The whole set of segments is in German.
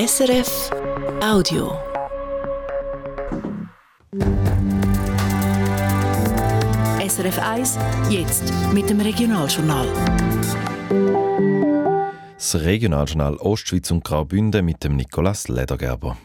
SRF Audio. SRF 1, jetzt mit dem Regionaljournal. Das Regionaljournal Ostschweiz und Graubünden mit dem Nikolaus Ledergerber.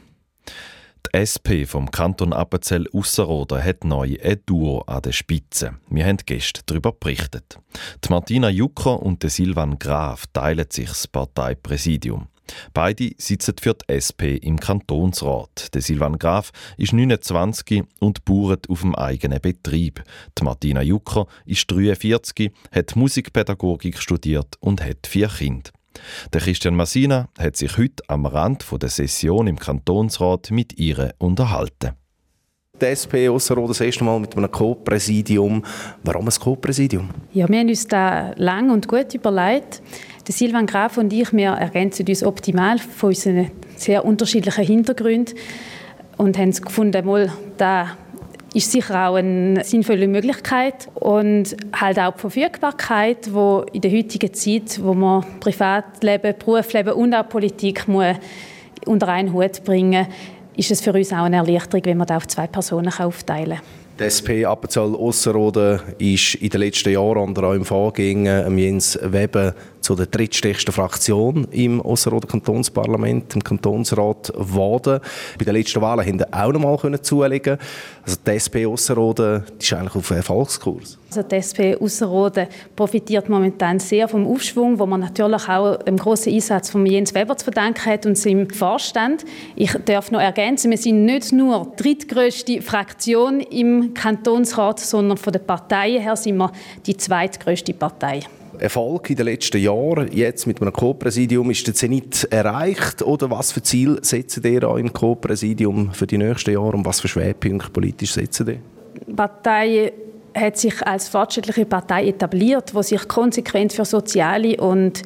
Die SP vom Kanton Appenzell Ausserrhoden hat neu ein Duo an der Spitze. Wir haben gestern darüber berichtet. Die Martina Jucker und der Silvan Graf teilen sich das Parteipräsidium. Beide sitzen für die SP im Kantonsrat. Der Silvan Graf ist 29 und bauert auf dem eigenen Betrieb. Die Martina Jucker ist 43, hat Musikpädagogik studiert und hat vier Kinder. Der Christian Massina hat sich heute am Rand der Session im Kantonsrat mit ihr unterhalten. Die SP Ausserrhoden das erste Mal mit einem Co-Präsidium. Warum ein Co-Präsidium? Ja, wir haben uns da lang und gut überlegt. Der Silvan Graf und ich, wir ergänzen uns optimal von unseren sehr unterschiedlichen Hintergründen und haben gefunden, mal, da ist sicher auch eine sinnvolle Möglichkeit und halt auch die Verfügbarkeit, wo in der heutigen Zeit, wo man Privatleben, Berufsleben und auch Politik muss unter einen Hut bringen, ist es für uns auch eine Erleichterung, wenn man das auf zwei Personen aufteilen kann. Die SP Appenzell Ausserrhoden ist in den letzten Jahren unter einem Vorgänger Jens Weber zu der drittstärksten Fraktion im Ausserrhoder Kantonsparlament, im Kantonsrat geworden. Bei den letzten Wahlen konnten auch noch mal zulegen. Also die SP Ausserrhoden ist eigentlich auf Erfolgskurs. Also die SP Ausserrhoden profitiert momentan sehr vom Aufschwung, wo man natürlich auch im großen Einsatz von Jens Weber zu verdanken hat und seinem Vorstand. Ich darf noch ergänzen, wir sind nicht nur die drittgrößte Fraktion im Kantonsrat, sondern von den Parteien her sind wir die zweitgrößte Partei. Erfolg in den letzten Jahren, jetzt mit einem Co-Präsidium, ist der Zenit erreicht? Oder was für Ziel setzen ihr im Co-Präsidium für die nächsten Jahre und was für Schwerpunkte politisch setzen ihr? Die Partei hat sich als fortschrittliche Partei etabliert, die sich konsequent für soziale und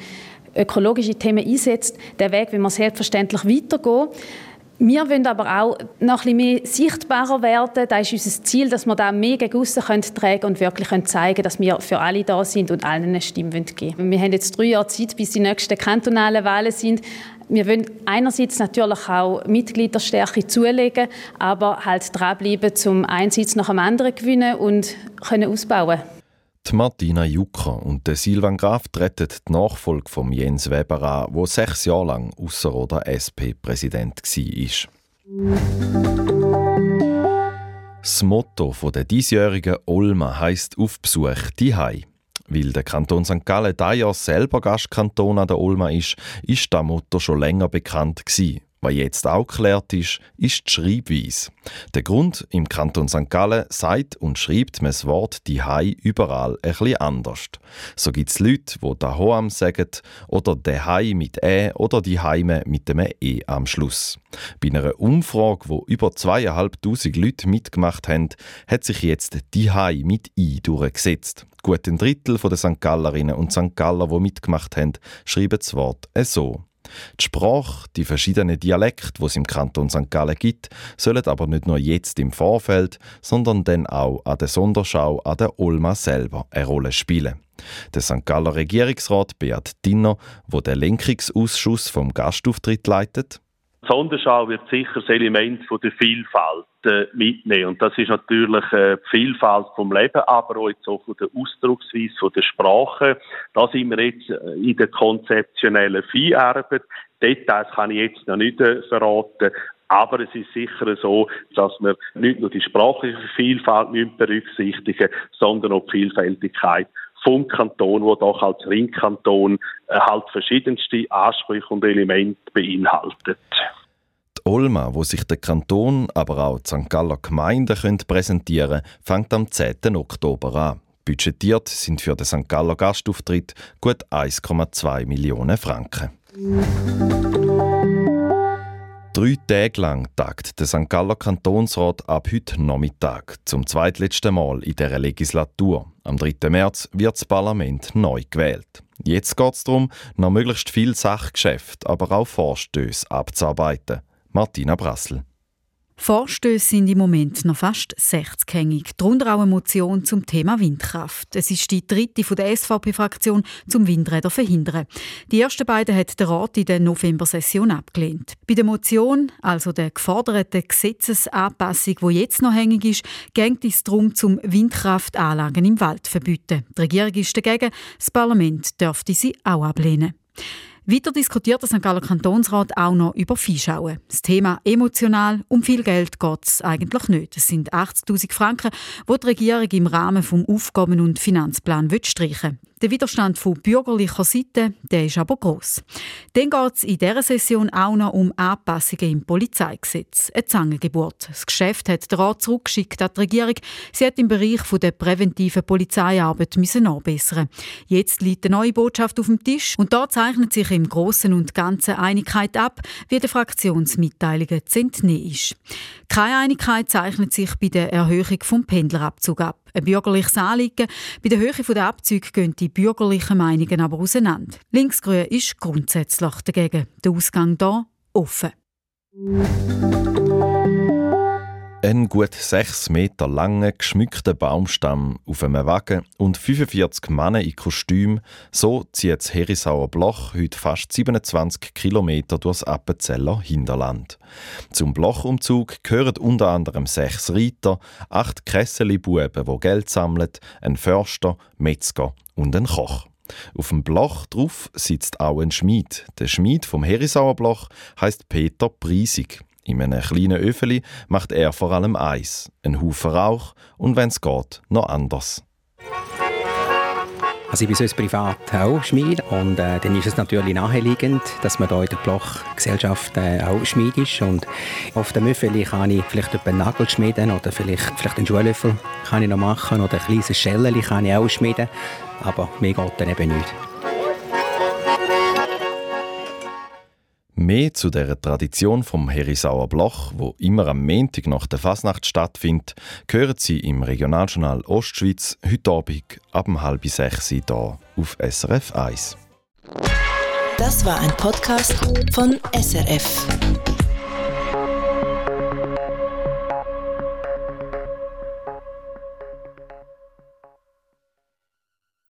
ökologische Themen einsetzt. Der Weg will man selbstverständlich weitergehen. Wir wollen aber auch noch ein bisschen mehr sichtbarer werden. Das ist unser Ziel, dass wir da mehr gegen aussen tragen und wirklich zeigen können, dass wir für alle da sind und allen eine Stimme geben wollen. Wir haben jetzt drei Jahre Zeit, bis die nächsten kantonalen Wahlen sind. Wir wollen einerseits natürlich auch Mitgliederstärke zulegen, aber halt dranbleiben, um einen Sitz nach dem anderen gewinnen und können ausbauen Martina Jucker und der Silvan Graf treten die Nachfolge von Jens Weber an, der sechs Jahre lang Ausserrhoder SP-Präsident war. Das Motto der diesjährigen Olma heisst auf Besuch die Hai. Weil der Kanton St. Gallen dieses Jahr selber Gastkanton an der Olma ist, ist das Motto schon länger bekannt gewesen. Was jetzt auch geklärt ist, ist die Schreibweise. Der Grund, im Kanton St. Gallen sagt und schreibt man das Wort «die Hai» überall bisschen anders. So gibt es Leute, die «dahoam» sagen oder «der Hai» mit «ä» oder «die Heime» mit dem «e» am Schluss. Bei einer Umfrage, wo über zweieinhalbtausend Leute mitgemacht haben, hat sich jetzt «die Hai» mit «i» durchgesetzt. Gut ein Drittel der St. Gallerinnen und St. Galler, die mitgemacht haben, schreiben das Wort so. Die Sprache, die verschiedenen Dialekte, die es im Kanton St. Gallen gibt, sollen aber nicht nur jetzt im Vorfeld, sondern dann auch an der Sonderschau an der Olma selber eine Rolle spielen. Der St. Galler Regierungsrat Beat Dinner, wo der Lenkungsausschuss vom Gastauftritt leitet, die Sonderschau wird sicher das Element von der Vielfalt äh, mitnehmen. Und das ist natürlich äh, die Vielfalt vom Leben, aber auch jetzt auch von der Ausdrucksweise, von der Sprache. Da sind wir jetzt äh, in der konzeptionellen Vieharbeit. Details kann ich jetzt noch nicht äh, verraten. Aber es ist sicher so, dass wir nicht nur die sprachliche Vielfalt berücksichtigen müssen, sondern auch die Vielfältigkeit vom Kanton, wo doch als Ringkanton äh, halt verschiedenste Ansprüche und Elemente beinhaltet. Die Olma, wo sich der Kanton, aber auch die St. Galler Gemeinde können präsentieren fängt am 10. Oktober an. Budgetiert sind für den St. Galler Gastauftritt gut 1,2 Millionen Franken. Drei Tage lang tagt der St. Galler Kantonsrat ab heute Nachmittag zum zweitletzten Mal in dieser Legislatur. Am 3. März wird das Parlament neu gewählt. Jetzt geht es darum, noch möglichst viel Sachgeschäft, aber auch Vorstöße abzuarbeiten. Martina Brassel. Vorstöße sind im Moment noch fast 60 hängig. Darunter auch eine Motion zum Thema Windkraft. Es ist die dritte von der SVP-Fraktion zum Windräder verhindern. Die ersten beiden hat der Rat in der November-Session abgelehnt. Bei der Motion, also der geforderten Gesetzesanpassung, die jetzt noch hängig ist, geht es darum, zum Windkraftanlagen im Wald verbieten. Die Regierung ist dagegen, das Parlament dürfte sie auch ablehnen. Weiter diskutiert der St. Galler Kantonsrat auch noch über Viehschauen. Das Thema emotional, um viel Geld geht es eigentlich nicht. Es sind 80'000 Franken, die die Regierung im Rahmen des Aufgaben- und Finanzplan streichen will. Der Widerstand von bürgerlicher Seite der ist aber gross. Dann geht es in dieser Session auch noch um Anpassungen im Polizeigesetz. Eine Zangengeburt. Das Geschäft hat der Rat zurückgeschickt an die Regierung. Sie hat im Bereich der präventiven Polizeiarbeit müssen nachbessern. Jetzt liegt eine neue Botschaft auf dem Tisch und da zeichnet sich im Großen und Ganzen Einigkeit ab, wie der Fraktionsmitteilungen zu entnehmen ist. Keine Einigkeit zeichnet sich bei der Erhöhung vom Pendlerabzug ab. Ein bürgerliches Anliegen. Bei der Höhe der Abzüge gehen die bürgerlichen Meinungen aber auseinander. Linksgrün ist grundsätzlich dagegen. Der Ausgang hier offen. Ein gut sechs Meter langer, geschmückter Baumstamm auf einem Wagen und 45 Männer in Kostüm, so zieht das Herisauer Bloch heute fast 27 Kilometer durchs Appenzeller Hinterland. Zum Blochumzug gehören unter anderem sechs Reiter, acht Kesseli-Buben, die Geld sammeln, ein Förster, Metzger und ein Koch. Auf dem Bloch drauf sitzt auch ein Schmied. Der Schmied vom Herisauer Bloch heißt Peter Priesig. In einem kleinen Öfeli macht er vor allem Eis, einen Haufen Rauch und wenn es geht, noch anders. Also ich bin sonst privat auch Schmied und äh, dann ist es natürlich naheliegend, dass man hier in der Blochgesellschaft äh, auch Schmied ist und auf dem Öffeli kann ich vielleicht einen Nagel schmieden oder vielleicht, vielleicht einen Schuhlöffel kann ich noch machen oder ein kleines Schellchen kann ich auch schmieden, aber mir geht dann eben nicht. Mehr zu der Tradition vom Herisauer Bloch, wo immer am Montag nach der Fasnacht stattfindet, hören Sie im Regionaljournal Ostschweiz heute Abend ab halb sechs hier auf SRF 1. Das war ein Podcast von SRF.